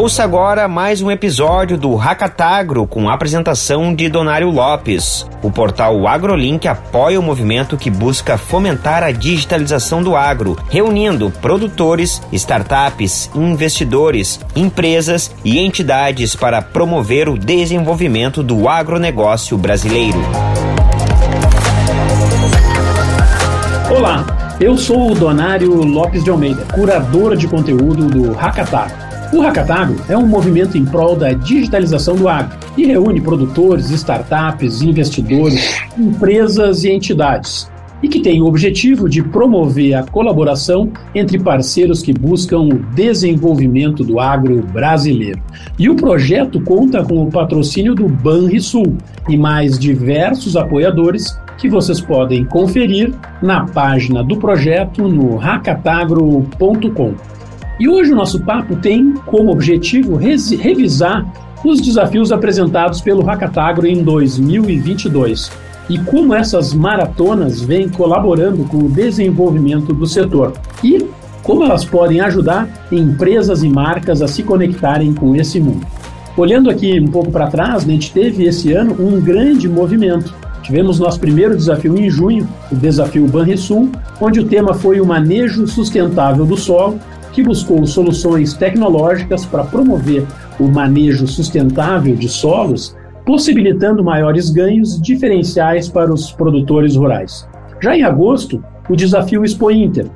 Ouça agora mais um episódio do Hackatagro com apresentação de Donário Lopes. O portal AgroLink apoia o movimento que busca fomentar a digitalização do agro, reunindo produtores, startups, investidores, empresas e entidades para promover o desenvolvimento do agronegócio brasileiro. Olá, eu sou o Donário Lopes de Almeida, curador de conteúdo do Hackatagro. O Hackatagro é um movimento em prol da digitalização do agro e reúne produtores, startups, investidores, empresas e entidades. E que tem o objetivo de promover a colaboração entre parceiros que buscam o desenvolvimento do agro brasileiro. E o projeto conta com o patrocínio do Banrisul e mais diversos apoiadores que vocês podem conferir na página do projeto no hackatagro.com. E hoje o nosso papo tem como objetivo revisar os desafios apresentados pelo Hackatagro em 2022 e como essas maratonas vêm colaborando com o desenvolvimento do setor e como elas podem ajudar empresas e marcas a se conectarem com esse mundo. Olhando aqui um pouco para trás, né, a gente teve esse ano um grande movimento. Tivemos nosso primeiro desafio em junho, o desafio Banrisul, onde o tema foi o manejo sustentável do solo que buscou soluções tecnológicas para promover o manejo sustentável de solos, possibilitando maiores ganhos diferenciais para os produtores rurais. Já em agosto, o desafio Expo Inter,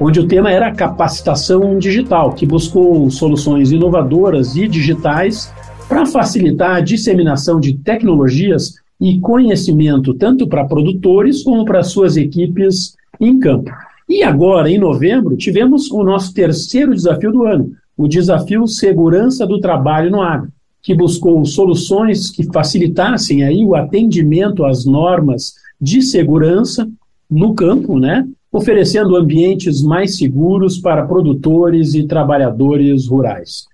onde o tema era capacitação digital, que buscou soluções inovadoras e digitais para facilitar a disseminação de tecnologias e conhecimento tanto para produtores como para suas equipes em campo. E agora, em novembro, tivemos o nosso terceiro desafio do ano, o desafio Segurança do Trabalho no Agro, que buscou soluções que facilitassem aí o atendimento às normas de segurança no campo, né? oferecendo ambientes mais seguros para produtores e trabalhadores rurais.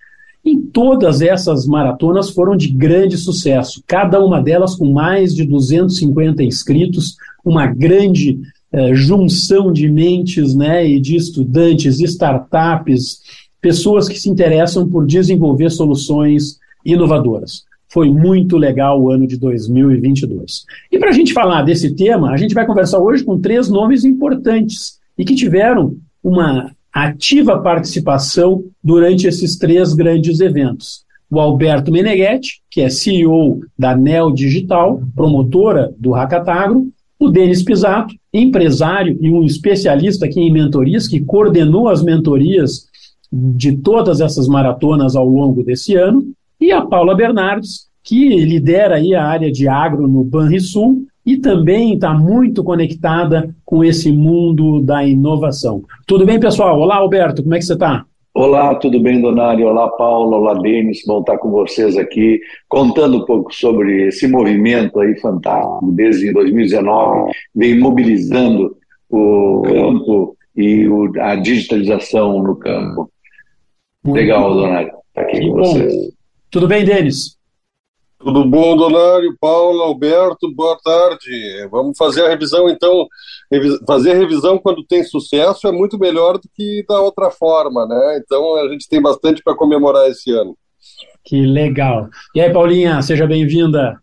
E todas essas maratonas foram de grande sucesso, cada uma delas com mais de 250 inscritos, uma grande é, junção de mentes né, e de estudantes, startups, pessoas que se interessam por desenvolver soluções inovadoras. Foi muito legal o ano de 2022. E para a gente falar desse tema, a gente vai conversar hoje com três nomes importantes e que tiveram uma ativa participação durante esses três grandes eventos. O Alberto Meneghetti, que é CEO da Neo Digital, promotora do Hackatagro, o Denis Pisato, empresário e um especialista aqui em mentorias, que coordenou as mentorias de todas essas maratonas ao longo desse ano, e a Paula Bernardes, que lidera aí a área de agro no Banrisul e também está muito conectada com esse mundo da inovação. Tudo bem, pessoal? Olá, Alberto, como é que você está? Olá, tudo bem, Donário? Olá, Paulo. Olá, Denis. Bom estar com vocês aqui, contando um pouco sobre esse movimento aí fantástico, desde 2019, vem mobilizando o campo e o, a digitalização no campo. Legal, Donário, estar aqui com vocês. Tudo bem, Denis? Tudo bom, Donário, Paulo, Alberto, boa tarde. Vamos fazer a revisão, então. Fazer revisão quando tem sucesso é muito melhor do que da outra forma, né? Então a gente tem bastante para comemorar esse ano. Que legal. E aí, Paulinha, seja bem-vinda.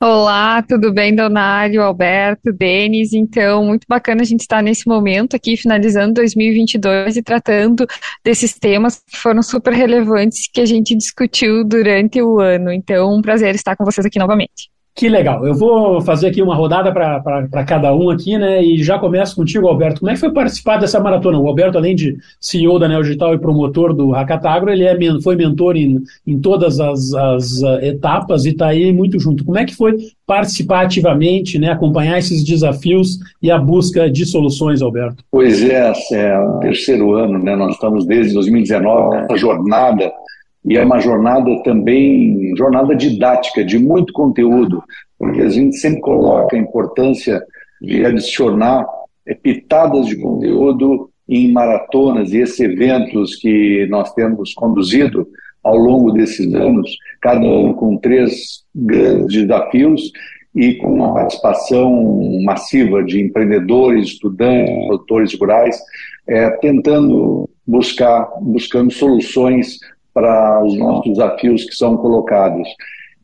Olá, tudo bem, Donário, Alberto, Denis? Então, muito bacana a gente estar nesse momento aqui, finalizando 2022 e tratando desses temas que foram super relevantes que a gente discutiu durante o ano. Então, um prazer estar com vocês aqui novamente. Que legal. Eu vou fazer aqui uma rodada para cada um aqui, né? E já começo contigo, Alberto. Como é que foi participar dessa maratona? O Alberto, além de CEO da Neo Digital e promotor do Hackatagro, ele é, foi mentor em, em todas as, as uh, etapas e está aí muito junto. Como é que foi participar ativamente, né? Acompanhar esses desafios e a busca de soluções, Alberto? Pois é, é terceiro ano, né? Nós estamos desde 2019 nessa jornada e é uma jornada também, jornada didática, de muito conteúdo, porque a gente sempre coloca a importância de adicionar pitadas de conteúdo em maratonas e esses eventos que nós temos conduzido ao longo desses anos, cada ano com três grandes desafios e com uma participação massiva de empreendedores, estudantes, produtores rurais, é, tentando buscar, buscando soluções para os nossos desafios que são colocados.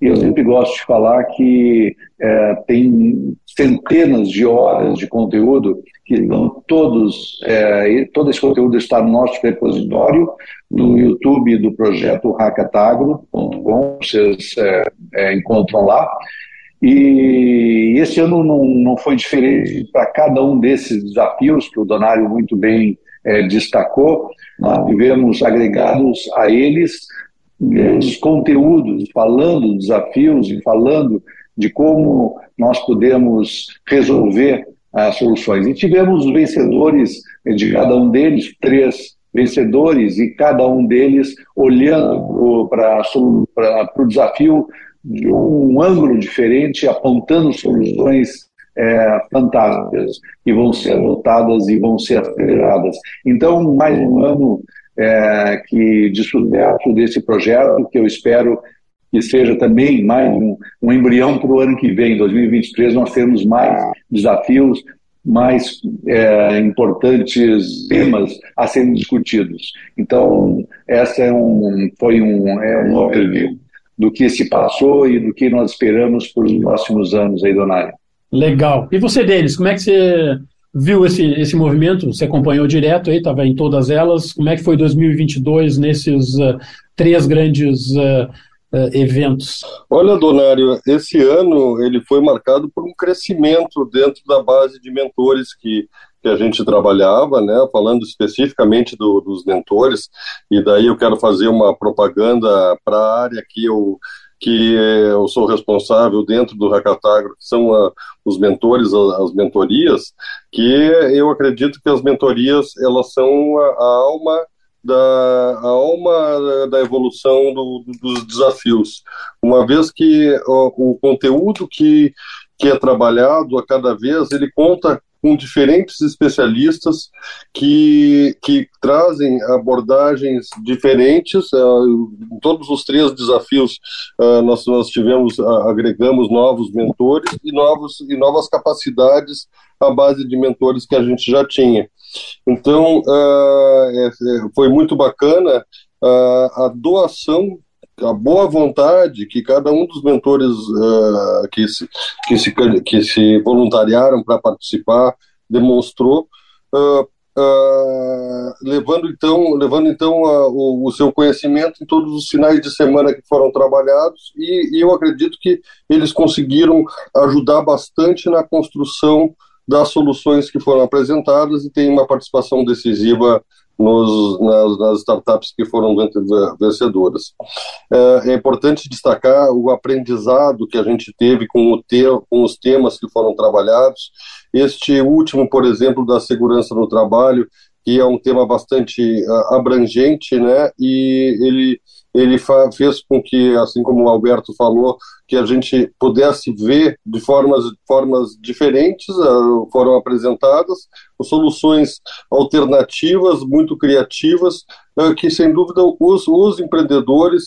E eu sempre gosto de falar que é, tem centenas de horas de conteúdo que estão todos, é, todo esse conteúdo está no nosso repositório, no YouTube do projeto hackatagro.com, vocês é, é, encontram lá. E esse ano não, não foi diferente para cada um desses desafios que o Donário muito bem é, destacou. Nós tivemos agregados a eles os conteúdos, falando desafios e falando de como nós podemos resolver as soluções. E tivemos os vencedores de cada um deles, três vencedores, e cada um deles olhando para o desafio de um ângulo diferente, apontando soluções é, fantásticas que vão ser adotadas e vão ser aceleradas. Então, mais um ano é, que de sucesso desse projeto, que eu espero que seja também mais um, um embrião para o ano que vem, 2023, nós temos mais desafios, mais é, importantes temas a serem discutidos. Então, essa é um, foi um, é um overview do que se passou e do que nós esperamos para os próximos anos aí, Donário. Legal. E você, Denis, como é que você viu esse, esse movimento? Você acompanhou direto aí, estava em todas elas. Como é que foi 2022 nesses uh, três grandes uh, uh, eventos? Olha, Donário, esse ano ele foi marcado por um crescimento dentro da base de mentores que, que a gente trabalhava, né, falando especificamente do, dos mentores, e daí eu quero fazer uma propaganda para a área que eu que eu sou responsável dentro do Hackatagro, que são a, os mentores, as, as mentorias, que eu acredito que as mentorias elas são a, a alma da a alma da evolução do, dos desafios. Uma vez que o, o conteúdo que, que é trabalhado a cada vez, ele conta com diferentes especialistas que, que trazem abordagens diferentes. Uh, todos os três desafios, uh, nós, nós tivemos, uh, agregamos novos mentores e, novos, e novas capacidades à base de mentores que a gente já tinha. Então, é, foi muito bacana a doação a boa vontade que cada um dos mentores uh, que, se, que, se, que se voluntariaram para participar demonstrou, uh, uh, levando então, levando então o, o, seu conhecimento em todos os finais de semana que foram trabalhados e, e eu acredito que eles conseguiram ajudar bastante na construção das soluções que foram apresentadas e tem uma participação decisiva nos, nas, nas, startups que foram vencedoras. É, é, importante destacar o aprendizado que a gente teve com, te, com os temas que foram trabalhados. Este último, por exemplo, da segurança no trabalho, que é um tema bastante uh, abrangente, né? E ele ele fez com que, assim como o Alberto falou, que a gente pudesse ver de formas, formas diferentes, uh, foram apresentadas soluções alternativas, muito criativas, uh, que sem dúvida os, os empreendedores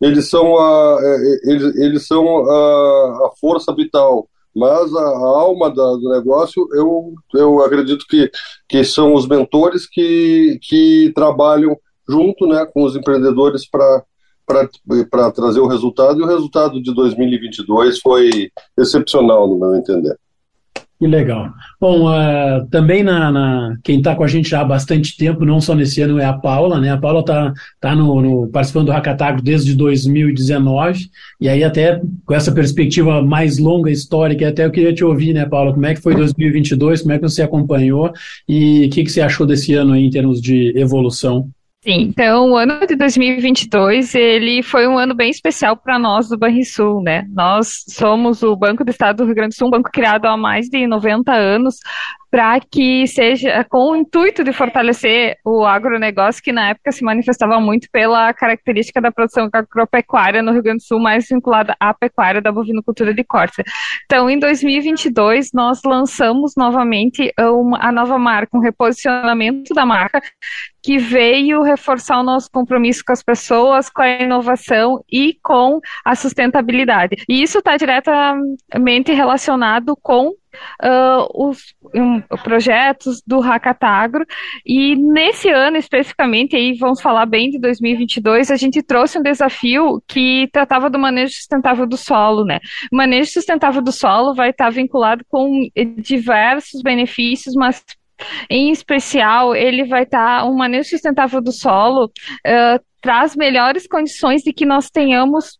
eles são a, eles, eles são a, a força vital mas a, alma da, do negócio eu, eu acredito que, que são os mentores que, que trabalham junto né, com os empreendedores para trazer o resultado, e o resultado de 2022 foi excepcional, no meu entender. Que legal. Bom, uh, também na, na quem está com a gente já há bastante tempo, não só nesse ano, é a Paula, né? A Paula está tá no, no, participando do Hackatago desde 2019, e aí até com essa perspectiva mais longa, histórica, até eu queria te ouvir, né, Paula, como é que foi 2022, como é que você acompanhou e o que, que você achou desse ano aí em termos de evolução? Sim, então o ano de 2022 ele foi um ano bem especial para nós do Banrisul, né? Nós somos o Banco do Estado do Rio Grande do Sul, um banco criado há mais de 90 anos para que seja com o intuito de fortalecer o agronegócio, que na época se manifestava muito pela característica da produção agropecuária no Rio Grande do Sul, mais vinculada à pecuária da bovinocultura de corte. Então, em 2022, nós lançamos novamente a nova marca, um reposicionamento da marca, que veio reforçar o nosso compromisso com as pessoas, com a inovação e com a sustentabilidade. E isso está diretamente relacionado com uh, os um, projetos do Hackatagro e nesse ano especificamente, aí vamos falar bem de 2022, a gente trouxe um desafio que tratava do manejo sustentável do solo, né? O manejo sustentável do solo vai estar vinculado com diversos benefícios, mas em especial, ele vai estar um manejo sustentável do solo, uh, traz melhores condições de que nós tenhamos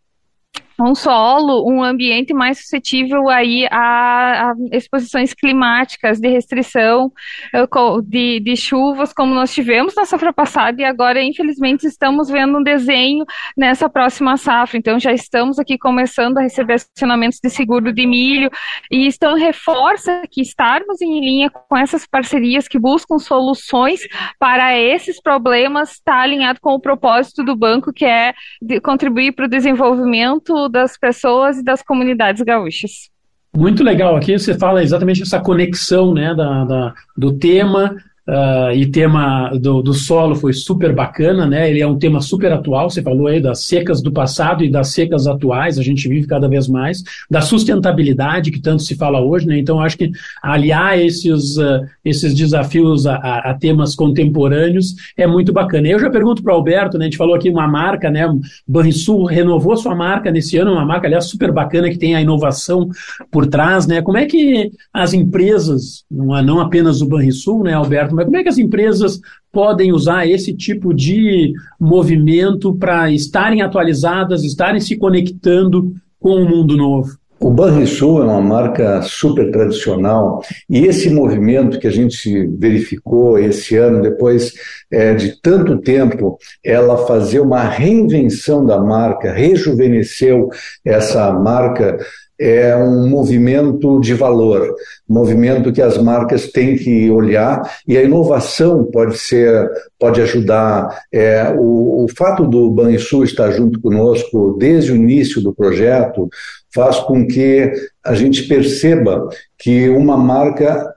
um solo, um ambiente mais suscetível aí a, a exposições climáticas, de restrição eh, de, de, chuvas, como nós tivemos na safra passada, e agora, infelizmente, estamos vendo um desenho nessa próxima safra. Então, já estamos aqui começando a receber acionamentos de seguro de milho, e então reforça que estarmos em linha com essas parcerias que buscam soluções para esses problemas está alinhado com o propósito do banco, que é contribuir para o desenvolvimento das pessoas e das comunidades gaúchas. Muito legal. Aqui você fala exatamente essa conexão né, da, da do tema Uh, e tema do, do, solo foi super bacana, né? Ele é um tema super atual. Você falou aí das secas do passado e das secas atuais. A gente vive cada vez mais da sustentabilidade que tanto se fala hoje, né? Então acho que aliar esses uh, esses desafios a, a, a, temas contemporâneos é muito bacana. Eu já pergunto para o Alberto, né? A gente falou aqui uma marca, né? Banrisul renovou sua marca nesse ano, uma marca aliás super bacana que tem a inovação por trás, né? Como é que as empresas, não, não apenas o Banrisul, né, Alberto mas como é que as empresas podem usar esse tipo de movimento para estarem atualizadas, estarem se conectando com o mundo novo? O Banrisul é uma marca super tradicional e esse movimento que a gente verificou esse ano, depois é, de tanto tempo, ela fazer uma reinvenção da marca, rejuvenesceu essa marca é um movimento de valor, movimento que as marcas têm que olhar e a inovação pode ser, pode ajudar. É, o, o fato do Banrisul estar junto conosco desde o início do projeto faz com que a gente perceba que uma marca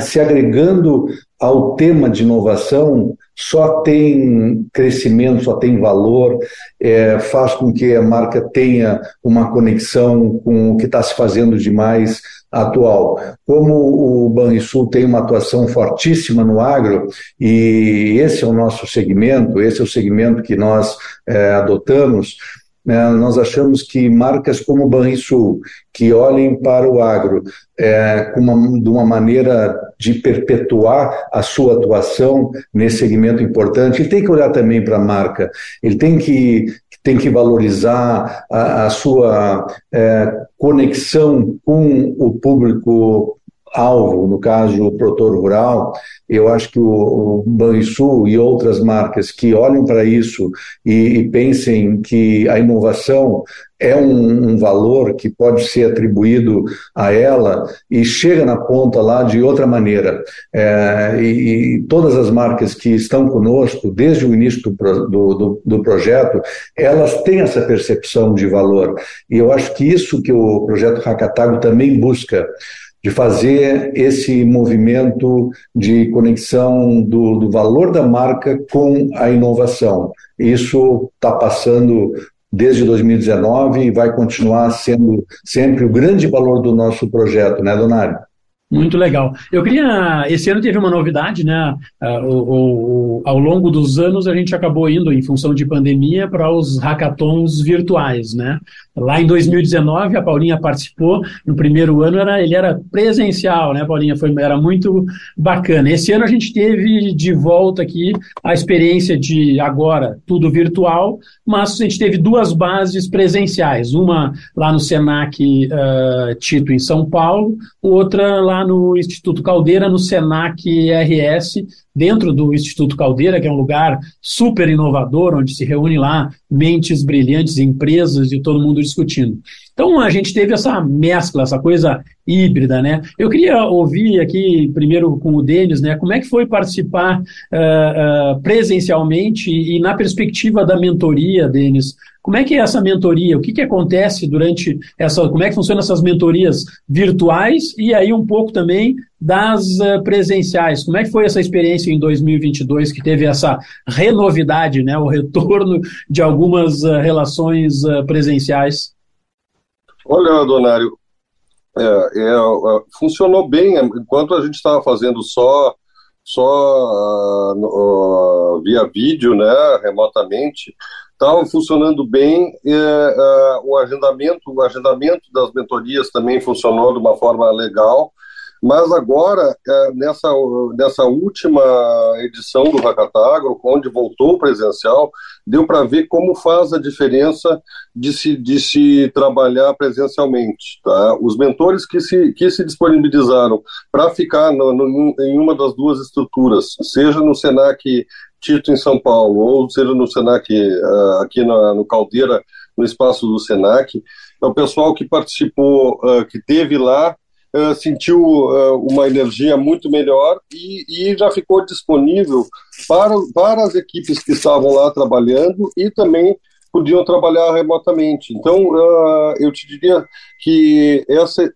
se agregando ao tema de inovação só tem crescimento, só tem valor, é, faz com que a marca tenha uma conexão com o que está se fazendo de mais atual. Como o Banrisul tem uma atuação fortíssima no agro, e esse é o nosso segmento, esse é o segmento que nós é, adotamos, nós achamos que marcas como o Banrisul, que olhem para o agro é, uma, de uma maneira de perpetuar a sua atuação nesse segmento importante, ele tem que olhar também para a marca, ele tem que, tem que valorizar a, a sua é, conexão com o público alvo, no caso o produtor rural, eu acho que o, o Banrisul e outras marcas que olhem para isso e, e, pensem que a inovação é um, um, valor que pode ser atribuído a ela e chega na ponta lá de outra maneira. É, e, e, todas as marcas que estão conosco desde o início do, do, do, do projeto, elas têm essa percepção de valor. E eu acho que isso que o projeto Hackatago também busca de fazer esse movimento de conexão do, do valor da marca com a inovação. Isso está passando desde 2019 e vai continuar sendo sempre o grande valor do nosso projeto, né, Donário? Muito legal. Eu queria. Esse ano teve uma novidade, né? Uh, o, o, ao longo dos anos a gente acabou indo, em função de pandemia, para os hackathons virtuais, né? Lá em 2019 a Paulinha participou. No primeiro ano era, ele era presencial, né, Paulinha? Foi, era muito bacana. Esse ano a gente teve de volta aqui a experiência de agora tudo virtual, mas a gente teve duas bases presenciais. Uma lá no Senac uh, Tito, em São Paulo, outra lá no Instituto Caldeira, no Senac RS, dentro do Instituto Caldeira, que é um lugar super inovador, onde se reúne lá mentes brilhantes, empresas e todo mundo discutindo. Então a gente teve essa mescla, essa coisa híbrida, né? Eu queria ouvir aqui primeiro com o Denis, né? Como é que foi participar uh, uh, presencialmente e na perspectiva da mentoria, Denis? Como é que é essa mentoria? O que, que acontece durante essa. Como é que funcionam essas mentorias virtuais? E aí, um pouco também das uh, presenciais. Como é que foi essa experiência em 2022 que teve essa renovidade, né, o retorno de algumas uh, relações uh, presenciais? Olha, Donário, é, é, é, funcionou bem enquanto a gente estava fazendo só só via vídeo, né, remotamente estava funcionando bem. É, é, o agendamento, o agendamento das mentorias também funcionou de uma forma legal. Mas agora, é, nessa, nessa última edição do Hackatagro, onde voltou presencial, deu para ver como faz a diferença de se, de se trabalhar presencialmente. Tá? Os mentores que se, que se disponibilizaram para ficar no, no, em uma das duas estruturas, seja no SENAC Tito em São Paulo, ou seja no Senac, uh, aqui na, no Caldeira, no espaço do Senac. É o pessoal que participou, uh, que teve lá, uh, sentiu uma energia muito melhor e, e, já ficou disponível para, para as equipes que estavam lá trabalhando e também podiam trabalhar remotamente. Então, eu te diria que essa,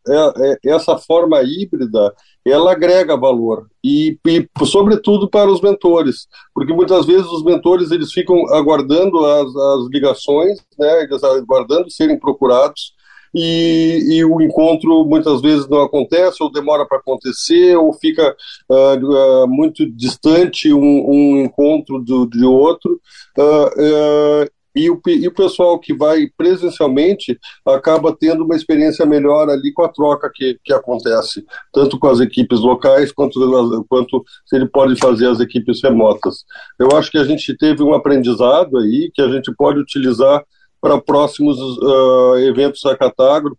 essa forma híbrida ela agrega valor e, e, sobretudo para os mentores, porque muitas vezes os mentores eles ficam aguardando as, as ligações, né, eles aguardando serem procurados e, e, o encontro muitas vezes não acontece ou demora para acontecer ou fica uh, uh, muito distante um, um encontro do, de outro uh, e o, e o pessoal que vai presencialmente acaba tendo uma experiência melhor ali com a troca que, que acontece, tanto com as equipes locais quanto, quanto se ele pode fazer as equipes remotas. Eu acho que a gente teve um aprendizado aí que a gente pode utilizar para próximos uh, eventos da Catagro,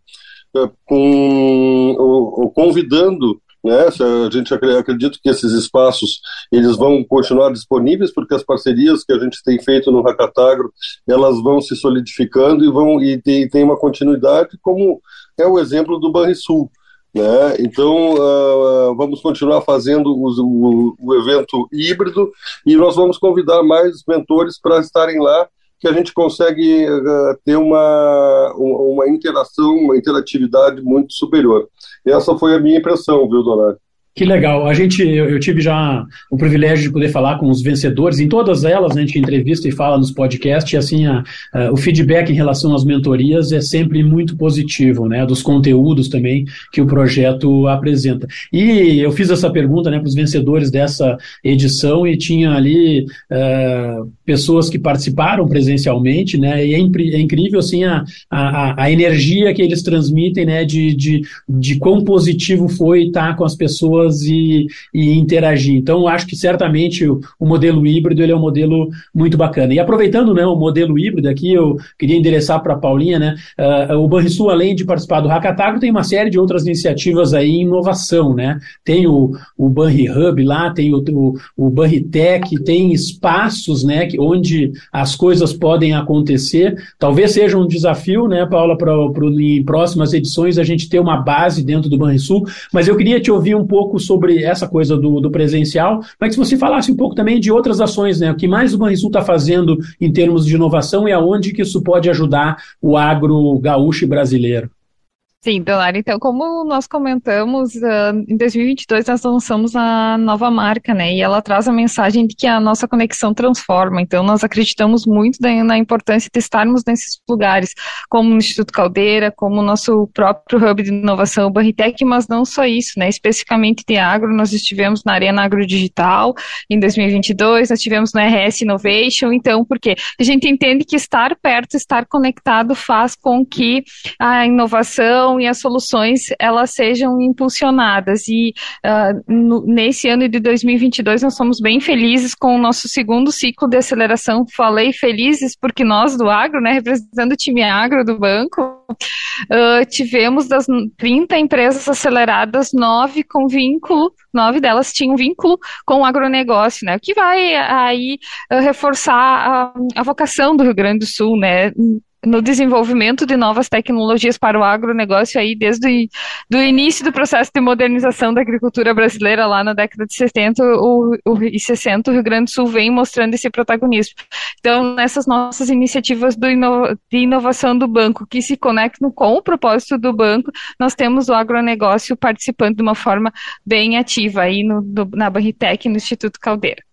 uh, com, uh, convidando né? A gente acredita que esses espaços eles vão continuar disponíveis porque as parcerias que a gente tem feito no Hackatagro elas vão se solidificando e vão e tem, tem uma continuidade como é o exemplo do Banrisul. Né? Então, uh, vamos continuar fazendo o, o, evento híbrido e nós vamos convidar mais mentores para estarem lá, que a gente consegue uh, ter uma, uma interação, uma interatividade muito superior. Essa foi a minha impressão, viu, Donato? Que legal. A gente, eu, eu, tive já o privilégio de poder falar com os vencedores. Em todas elas, né, a gente entrevista e fala nos podcasts. E assim, a, a, o feedback em relação às mentorias é sempre muito positivo, né? Dos conteúdos também que o projeto apresenta. E eu fiz essa pergunta, né, para os vencedores dessa edição e tinha ali uh, pessoas que participaram presencialmente, né? E é, é incrível assim a, a, a, energia que eles transmitem, né? De, de, de quão positivo foi estar com as pessoas pessoas e, e interagir. Então, acho que certamente o, o, modelo híbrido ele é um modelo muito bacana. E aproveitando né, o modelo híbrido aqui, eu queria endereçar para a Paulinha, né? Uh, o Banrisul, além de participar do Hackatago, tem uma série de outras iniciativas aí em inovação, né? Tem o, o Banri Hub lá, tem o, o, o Banri Tech, tem espaços, né, onde as coisas podem acontecer. Talvez seja um desafio, né, Paula, para em próximas edições a gente ter uma base dentro do Banrisul, mas eu queria te ouvir um pouco pouco sobre essa coisa do, do presencial, mas que você falasse um pouco também de outras ações, né? O que mais o Banrisul está fazendo em termos de inovação e aonde que isso pode ajudar o agro gaúcho brasileiro. Sim, Delar, então, como nós comentamos, uh, em 2022 nós lançamos a nova marca, né, e ela traz a mensagem de que a nossa conexão transforma, então nós acreditamos muito na importância de estarmos nesses lugares, como o Instituto Caldeira, como o nosso próprio Hub de Inovação, o Barritec, mas não só isso, né, especificamente de agro, nós estivemos na Arena Agro Digital em 2022, nós estivemos no RS Innovation, então, porque a gente entende que estar perto, estar conectado faz com que a inovação e as soluções elas sejam impulsionadas. E uh, no, nesse ano de 2022 nós somos bem felizes com o nosso segundo ciclo de aceleração. Falei felizes porque nós do agro, né, representando o time agro do banco, uh, tivemos das 30 empresas aceleradas, nove com vínculo, nove delas tinham vínculo com o agronegócio, né? O que vai aí uh, reforçar a, a vocação do Rio Grande do Sul, né? No desenvolvimento de novas tecnologias para o agronegócio aí desde o início do processo de modernização da agricultura brasileira lá na década de 70 o, o, e 60, o Rio Grande do Sul vem mostrando esse protagonismo. Então, nessas nossas iniciativas de inovação do banco que se conectam com o propósito do banco, nós temos o agronegócio participando de uma forma bem ativa aí no, na Barritec no Instituto Caldeira.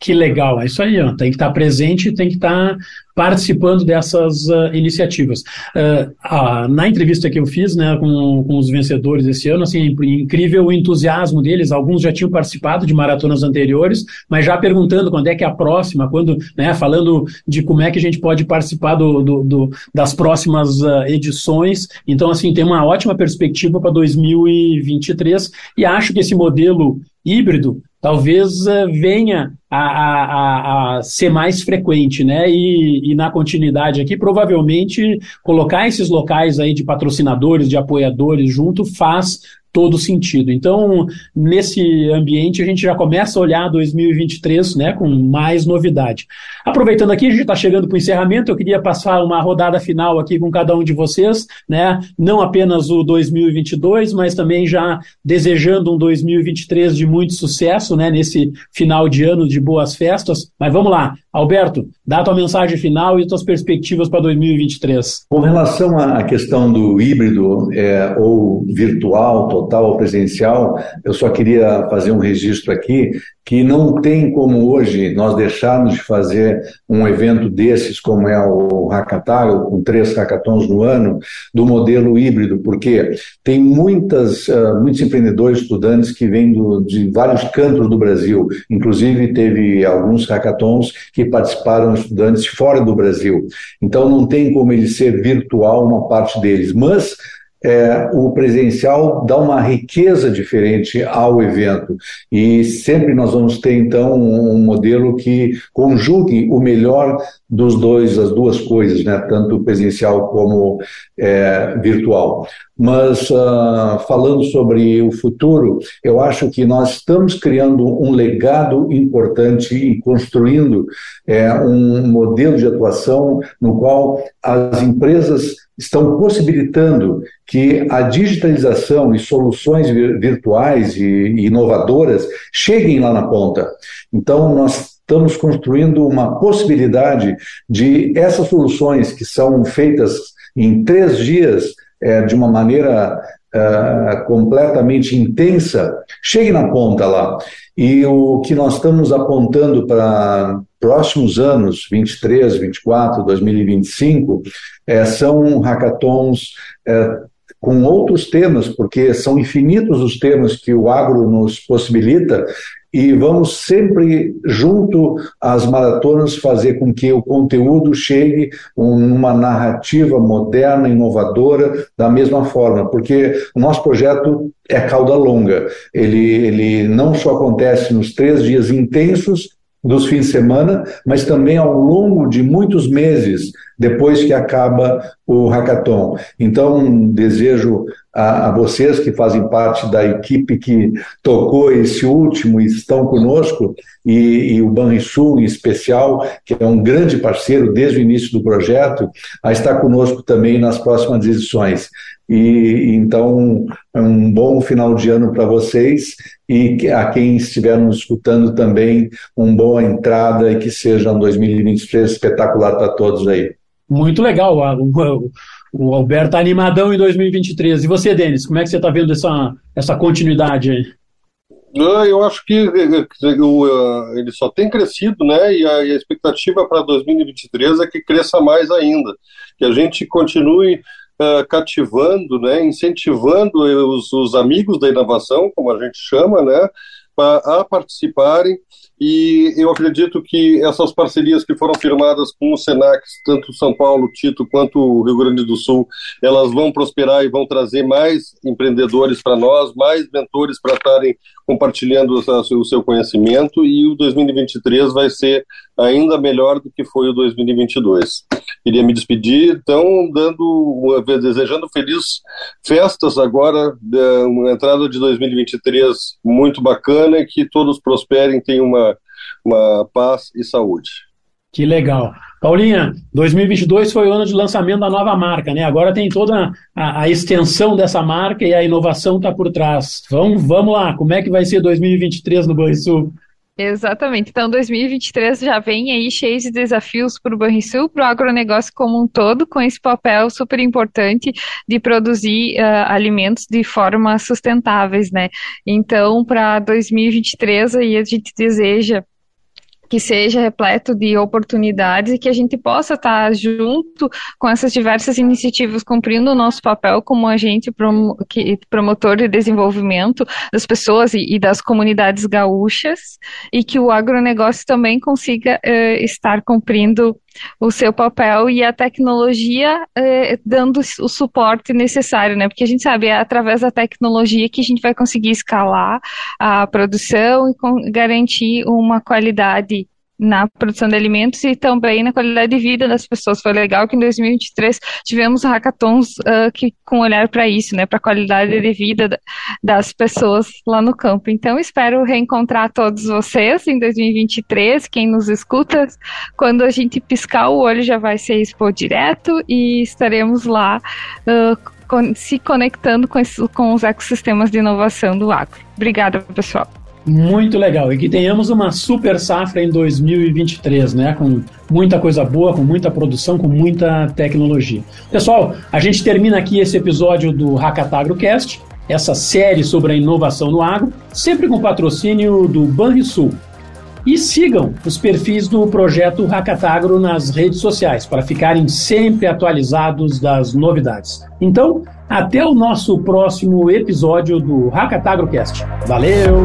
Que legal, é isso aí, ó. tem que estar presente tem que estar participando dessas uh, iniciativas. Uh, uh, na entrevista que eu fiz né, com, com os vencedores esse ano, assim, é incrível o entusiasmo deles, alguns já tinham participado de maratonas anteriores, mas já perguntando quando é que é a próxima, quando, né, falando de como é que a gente pode participar do, do, do das próximas edições, então assim, tem uma ótima perspectiva para 2023 e acho que esse modelo híbrido talvez uh, venha a, a, a, ser mais frequente, né? E, e, na continuidade aqui, provavelmente colocar esses locais aí de patrocinadores, de apoiadores junto faz todo sentido. Então, nesse ambiente, a gente já começa a olhar 2023 né, com mais novidade. Aproveitando aqui, a gente está chegando para o encerramento, eu queria passar uma rodada final aqui com cada um de vocês, né, não apenas o 2022, mas também já desejando um 2023 de muito sucesso né, nesse final de ano de boas festas. Mas vamos lá, Alberto, dá a tua mensagem final e tuas perspectivas para 2023. Com relação à questão do híbrido é, ou virtual, total ou presencial, eu só queria fazer um registro aqui que não tem como hoje nós deixarmos de fazer um evento desses, como é o Hackathon, com três hackathons no ano, do modelo híbrido, porque tem muitas, uh, muitos empreendedores, estudantes que vêm do, de vários cantos do Brasil, inclusive teve alguns hackathons que participaram estudantes fora do Brasil. Então não tem como ele ser virtual uma parte deles, mas é, o presencial dá uma riqueza diferente ao evento. E sempre nós vamos ter, então, um modelo que conjugue o melhor dos dois, as duas coisas, né? tanto presencial como é, virtual. Mas, uh, falando sobre o futuro, eu acho que nós estamos criando um legado importante e construindo é, um modelo de atuação no qual as empresas estão possibilitando que a digitalização e soluções virtuais e inovadoras cheguem lá na ponta. Então, nós estamos construindo uma possibilidade de essas soluções que são feitas em três dias é, de uma maneira uh, completamente intensa, cheguem na ponta lá. E o que nós estamos apontando para próximos anos, 23, 24, 2025, é, são hackathons é, com outros temas, porque são infinitos os temas que o agro nos possibilita, e vamos sempre, junto às maratonas, fazer com que o conteúdo chegue numa narrativa moderna, inovadora, da mesma forma, porque o nosso projeto é cauda longa. Ele, ele não só acontece nos três dias intensos, dos fins de semana, mas também ao longo de muitos meses depois que acaba o hackathon. Então, desejo a, a, vocês que fazem parte da equipe que tocou esse último e estão conosco, e, e o Banrisul em especial, que é um grande parceiro desde o início do projeto, a estar conosco também nas próximas edições. E então, um bom final de ano para vocês e a quem estiver nos escutando também, uma boa entrada e que seja um 2023 espetacular para todos aí. Muito legal. O, o Alberto está animadão em 2023. E você, Denis, como é que você está vendo essa, essa continuidade aí? Eu acho que ele só tem crescido, né? E a, expectativa para 2023 é que cresça mais ainda, que a gente continue uh, cativando, né? Incentivando os, os amigos da inovação, como a gente chama, né? A, a participarem e eu acredito que essas parcerias que foram firmadas com o Senac, tanto São Paulo, Tito, quanto o Rio Grande do Sul, elas vão prosperar e vão trazer mais empreendedores para nós, mais mentores para estarem compartilhando o seu conhecimento e o 2023 vai ser ainda melhor do que foi o 2022. Queria me despedir, então, dando, desejando feliz festas agora, uma entrada de 2023 muito bacana que todos prosperem, tenham uma, uma paz e saúde. Que legal. Paulinha, 2022 foi o ano de lançamento da nova marca, né? Agora tem toda a, a extensão dessa marca e a inovação está por trás. Vamos, vamos lá, como é que vai ser 2023 no Banrisul? Exatamente. Então, 2023 já vem aí cheio de desafios para o Banrisul, para o agronegócio como um todo, com esse papel super importante de produzir uh, alimentos de forma sustentáveis, né? Então, para 2023 aí a gente deseja que seja repleto de oportunidades e que a gente possa estar junto com essas diversas iniciativas, cumprindo o nosso papel como agente promotor de desenvolvimento das pessoas e, das comunidades gaúchas, e que o agronegócio também consiga uh, estar cumprindo o seu papel e a tecnologia eh, dando o suporte necessário, né? Porque a gente sabe, é através da tecnologia que a gente vai conseguir escalar a produção e garantir uma qualidade na produção de alimentos e também na qualidade de vida das pessoas. Foi legal que em 2023 tivemos hackathons uh, que, com olhar para isso, né, para a qualidade de vida das pessoas lá no campo. Então, espero reencontrar todos vocês em 2023, quem nos escuta, quando a gente piscar o olho já vai ser Expo direto e estaremos lá uh, se conectando com, esse, com os ecossistemas de inovação do agro. Obrigada, pessoal. Muito legal. E que tenhamos uma super safra em 2023, né? Com muita coisa boa, com muita produção, com muita tecnologia. Pessoal, a gente termina aqui esse episódio do Hackatagrocast, essa série sobre a inovação no agro, sempre com patrocínio do Banrisul. E sigam os perfis do projeto Hackatagro nas redes sociais para ficarem sempre atualizados das novidades. Então, até o nosso próximo episódio do Hackatagrocast. Valeu!